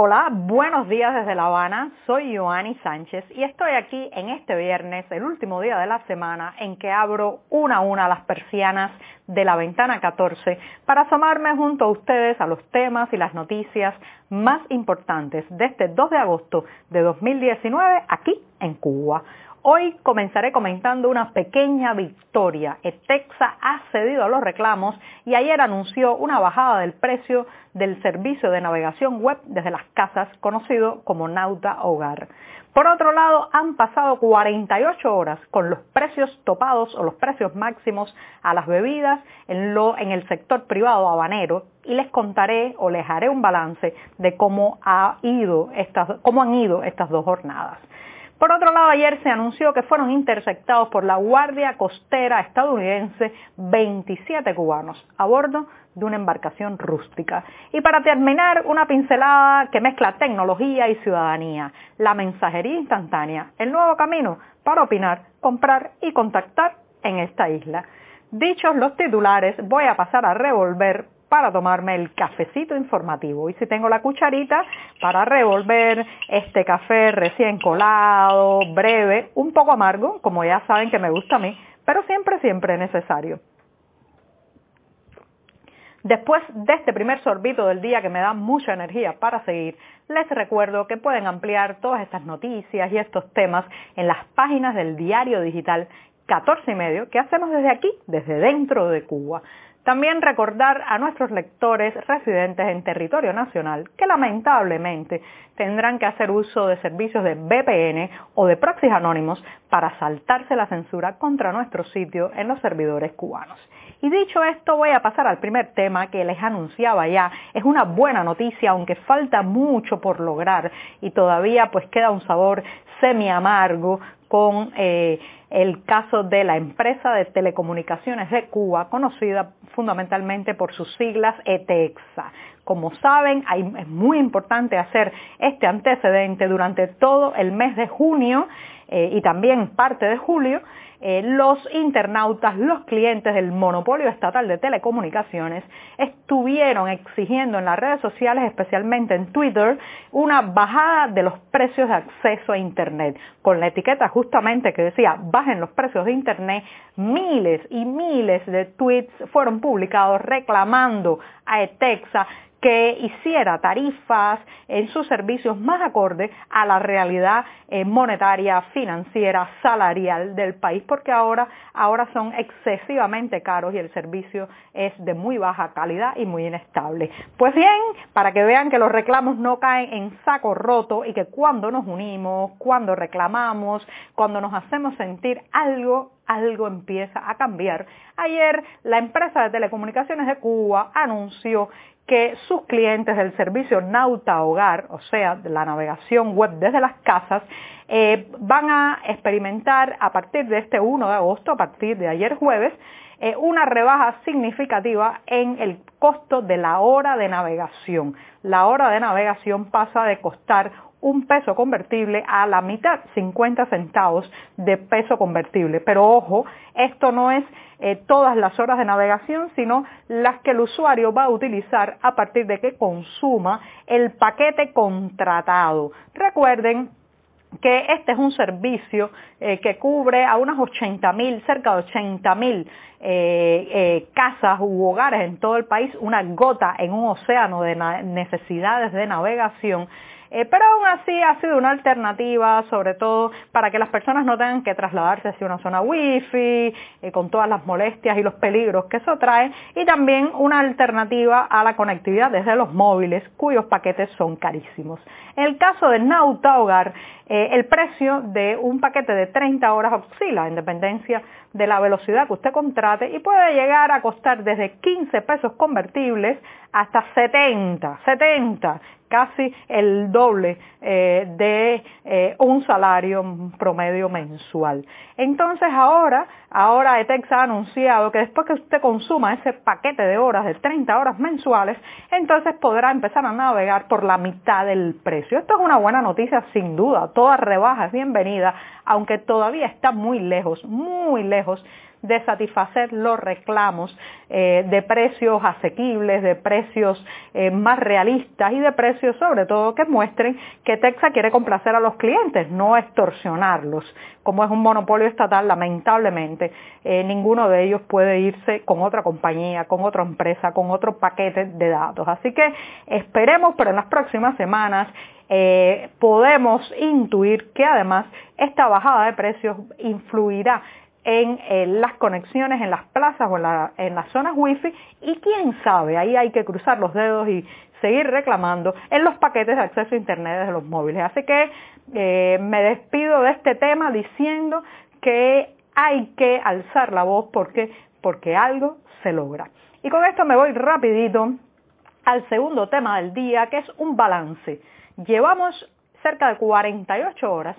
Hola, buenos días desde La Habana. Soy Joanny Sánchez y estoy aquí en este viernes, el último día de la semana, en que abro una a una las persianas de la ventana 14 para asomarme junto a ustedes a los temas y las noticias más importantes de este 2 de agosto de 2019 aquí en Cuba. Hoy comenzaré comentando una pequeña victoria. Etexa ha cedido a los reclamos y ayer anunció una bajada del precio del servicio de navegación web desde las casas conocido como Nauta Hogar. Por otro lado, han pasado 48 horas con los precios topados o los precios máximos a las bebidas en, en el sector privado habanero y les contaré o les haré un balance de cómo han ido estas dos jornadas. Por otro lado, ayer se anunció que fueron interceptados por la Guardia Costera estadounidense 27 cubanos a bordo de una embarcación rústica. Y para terminar, una pincelada que mezcla tecnología y ciudadanía, la mensajería instantánea, el nuevo camino para opinar, comprar y contactar en esta isla. Dichos los titulares, voy a pasar a revolver para tomarme el cafecito informativo. Y si tengo la cucharita para revolver este café recién colado, breve, un poco amargo, como ya saben que me gusta a mí, pero siempre, siempre necesario. Después de este primer sorbito del día que me da mucha energía para seguir, les recuerdo que pueden ampliar todas estas noticias y estos temas en las páginas del diario digital 14 y medio que hacemos desde aquí, desde dentro de Cuba. También recordar a nuestros lectores residentes en territorio nacional que lamentablemente tendrán que hacer uso de servicios de VPN o de proxies anónimos para saltarse la censura contra nuestro sitio en los servidores cubanos. Y dicho esto, voy a pasar al primer tema que les anunciaba ya. Es una buena noticia, aunque falta mucho por lograr y todavía pues queda un sabor semi amargo con eh, el caso de la empresa de telecomunicaciones de Cuba, conocida fundamentalmente por sus siglas ETEXA. Como saben, es muy importante hacer este antecedente durante todo el mes de junio eh, y también parte de julio, eh, los internautas, los clientes del monopolio estatal de telecomunicaciones estuvieron exigiendo en las redes sociales, especialmente en Twitter, una bajada de los precios de acceso a Internet. Con la etiqueta justamente que decía bajen los precios de Internet, miles y miles de tweets fueron publicados reclamando a ETEXA que hiciera tarifas en sus servicios más acorde a la realidad eh, monetaria, financiera, salarial del país, porque ahora, ahora son excesivamente caros y el servicio es de muy baja calidad y muy inestable. Pues bien, para que vean que los reclamos no caen en saco roto y que cuando nos unimos, cuando reclamamos, cuando nos hacemos sentir algo, algo empieza a cambiar. Ayer la empresa de telecomunicaciones de Cuba anunció que sus clientes del servicio Nauta Hogar, o sea, de la navegación web desde las casas, eh, van a experimentar a partir de este 1 de agosto, a partir de ayer jueves, eh, una rebaja significativa en el costo de la hora de navegación. La hora de navegación pasa de costar un peso convertible a la mitad, 50 centavos de peso convertible. Pero ojo, esto no es eh, todas las horas de navegación, sino las que el usuario va a utilizar a partir de que consuma el paquete contratado. Recuerden que este es un servicio eh, que cubre a unas 80 mil, cerca de 80 mil eh, casas u hogares en todo el país, una gota en un océano de necesidades de navegación eh, pero aún así ha sido una alternativa, sobre todo para que las personas no tengan que trasladarse hacia una zona wifi, eh, con todas las molestias y los peligros que eso trae, y también una alternativa a la conectividad desde los móviles, cuyos paquetes son carísimos. En el caso de Nauta Hogar, eh, el precio de un paquete de 30 horas oscila en dependencia de la velocidad que usted contrate y puede llegar a costar desde 15 pesos convertibles hasta 70, 70, casi el doble eh, de eh, un salario promedio mensual. Entonces ahora, ahora ETEX ha anunciado que después que usted consuma ese paquete de horas de 30 horas mensuales, entonces podrá empezar a navegar por la mitad del precio. Esto es una buena noticia sin duda, toda rebaja es bienvenida, aunque todavía está muy lejos, muy lejos de satisfacer los reclamos eh, de precios asequibles, de precios eh, más realistas y de precios sobre todo que muestren que Texas quiere complacer a los clientes, no extorsionarlos. Como es un monopolio estatal, lamentablemente eh, ninguno de ellos puede irse con otra compañía, con otra empresa, con otro paquete de datos. Así que esperemos, pero en las próximas semanas podemos intuir que además esta bajada de precios influirá en las conexiones en las plazas o en, las zonas wifi y quién sabe, ahí hay que cruzar los dedos y seguir reclamando en los paquetes de acceso a internet de los móviles. Así que eh, me despido de este tema diciendo que hay que alzar la voz porque, porque algo se logra. Y con esto me voy rapidito al segundo tema del día, que es un balance. Llevamos cerca de 48 horas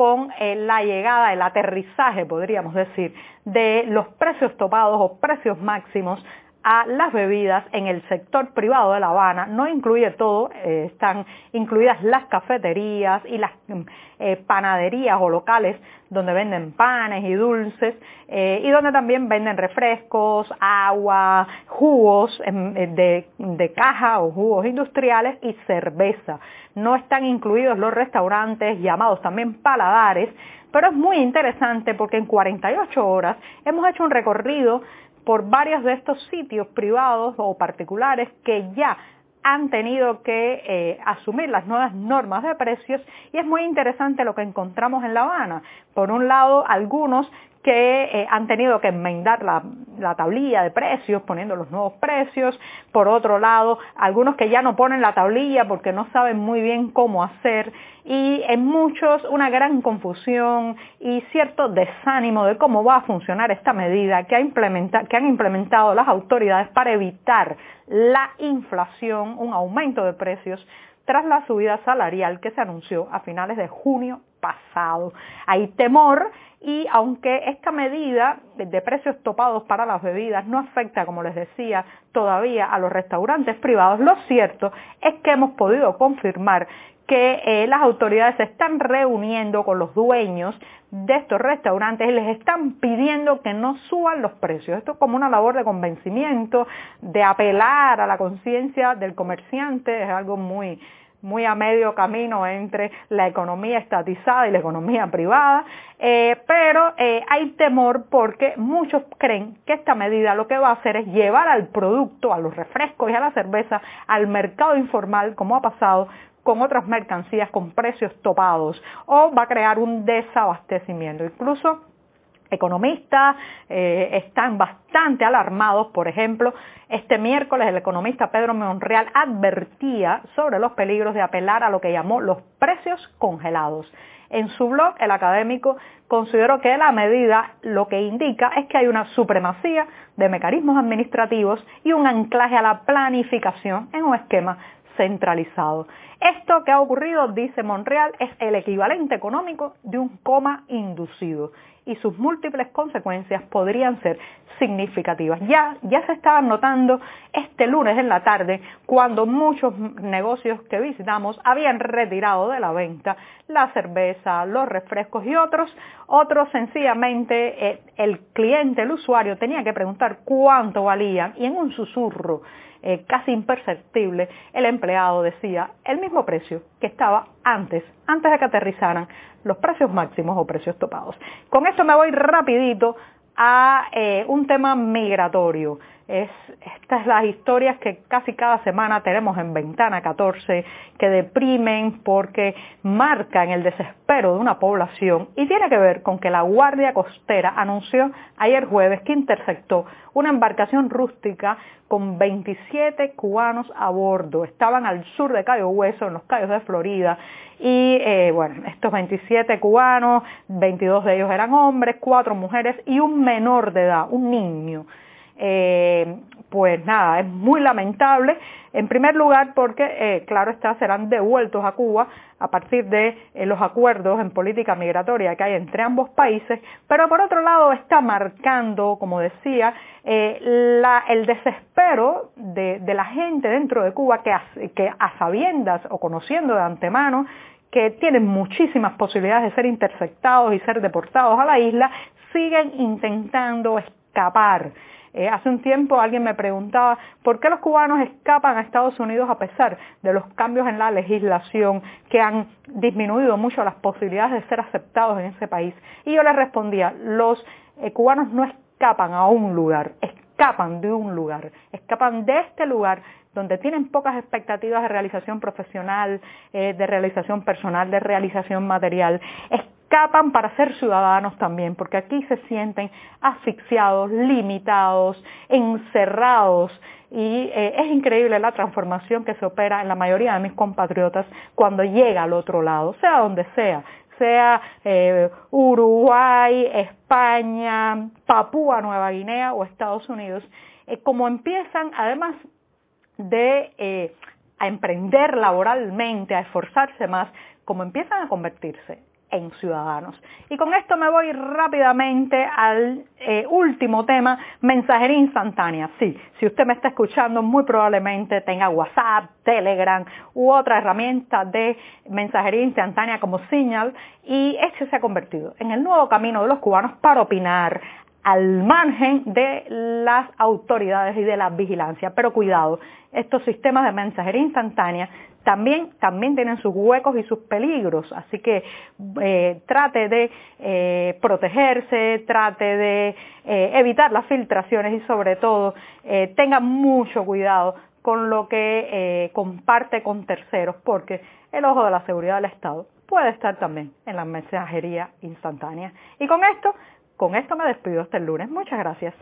con eh, la llegada, el aterrizaje, podríamos decir, de los precios topados o precios máximos a las bebidas en el sector privado de La Habana. No incluye todo, eh, están incluidas las cafeterías y las eh, panaderías o locales donde venden panes y dulces y donde también venden refrescos, agua, jugos de, de caja o jugos industriales y cerveza. No están incluidos los restaurantes llamados también paladares, pero es muy interesante porque en 48 horas hemos hecho un recorrido por varios de estos sitios privados o particulares que ya han tenido que eh, asumir las nuevas normas de precios y es muy interesante lo que encontramos en La Habana. Por un lado, algunos que eh, han tenido que enmendar la, la, tablilla de precios poniendo los nuevos precios. Por otro lado, algunos que ya no ponen la tablilla porque no saben muy bien cómo hacer. Y en muchos una gran confusión y cierto desánimo de cómo va a funcionar esta medida que, ha que han implementado las autoridades para evitar la inflación, un aumento de precios tras la subida salarial que se anunció a finales de junio pasado. Hay temor y aunque esta medida de precios topados para las bebidas no afecta, como les decía, todavía a los restaurantes privados, lo cierto es que hemos podido confirmar que eh, las autoridades se están reuniendo con los dueños de estos restaurantes y les están pidiendo que no suban los precios. Esto es como una labor de convencimiento, de apelar a la conciencia del comerciante, es algo muy, muy a medio camino entre la economía estatizada y la economía privada, eh, pero eh, hay temor porque muchos creen que esta medida lo que va a hacer es llevar al producto, a los refrescos y a la cerveza, al mercado informal, como ha pasado con otras mercancías con precios topados, o va a crear un desabastecimiento. Incluso economistas eh, están bastante alarmados. Por ejemplo, este miércoles el economista Pedro Monreal advertía sobre los peligros de apelar a lo que llamó los precios congelados. En su blog, el académico consideró que la medida lo que indica es que hay una supremacía de mecanismos administrativos y un anclaje a la planificación en un esquema centralizado. Esto que ha ocurrido, dice Monreal, es el equivalente económico de un coma inducido y sus múltiples consecuencias podrían ser significativas. Ya, ya se estaban notando este lunes en la tarde cuando muchos negocios que visitamos habían retirado de la venta la cerveza, los refrescos y otros. Otros sencillamente eh, el cliente, el usuario tenía que preguntar cuánto valían y en un susurro eh, casi imperceptible, el empleado decía el mismo precio que estaba antes, antes de que aterrizaran los precios máximos o precios topados. Con esto me voy rapidito a eh, un tema migratorio. Es, estas las historias que casi cada semana tenemos en Ventana 14 que deprimen porque marcan el desespero de una población y tiene que ver con que la Guardia Costera anunció ayer jueves que interceptó una embarcación rústica con 27 cubanos a bordo. Estaban al sur de Cayo Hueso, en los Cayos de Florida, y eh, bueno, estos 27 cubanos, 22 de ellos eran hombres, cuatro mujeres y un menor de edad, un niño. Eh, pues nada, es muy lamentable. En primer lugar porque, eh, claro está, serán devueltos a Cuba a partir de eh, los acuerdos en política migratoria que hay entre ambos países, pero por otro lado está marcando, como decía, el desespero de, la gente dentro de Cuba que que a sabiendas o conociendo de antemano que tienen muchísimas posibilidades de ser interceptados y ser deportados a la isla, siguen intentando escapar. Eh, hace un tiempo alguien me preguntaba por qué los cubanos escapan a Estados Unidos a pesar de los cambios en la legislación que han disminuido mucho las posibilidades de ser aceptados en ese país. Y yo le respondía, los eh, cubanos no escapan a un lugar, escapan de un lugar, escapan de este lugar donde tienen pocas expectativas de realización profesional, eh, de realización personal, de realización material, para ser ciudadanos también, porque aquí se sienten asfixiados, limitados, encerrados, y eh, es increíble la transformación que se opera en la mayoría de mis compatriotas cuando llega al otro lado, sea donde sea, sea eh, Uruguay, España, Papúa Nueva Guinea o Estados Unidos, como empiezan además de eh, a emprender laboralmente, a esforzarse más, como empiezan a convertirse en ciudadanos. Y con esto me voy rápidamente al eh, último tema, mensajería instantánea. Sí, si usted me está escuchando, muy probablemente tenga WhatsApp, Telegram u otra herramienta de mensajería instantánea como Signal y este se ha convertido en el nuevo camino de los cubanos para opinar, al margen de las autoridades y de la vigilancia. Pero cuidado, estos sistemas de mensajería instantánea también, también tienen sus huecos y sus peligros, así que eh, trate de eh, protegerse, trate de eh, evitar las filtraciones y sobre todo tenga mucho cuidado con lo que comparte con terceros, porque el ojo de la seguridad del Estado puede estar también en la mensajería instantánea. Y con esto con esto me despido hasta el lunes. Muchas gracias.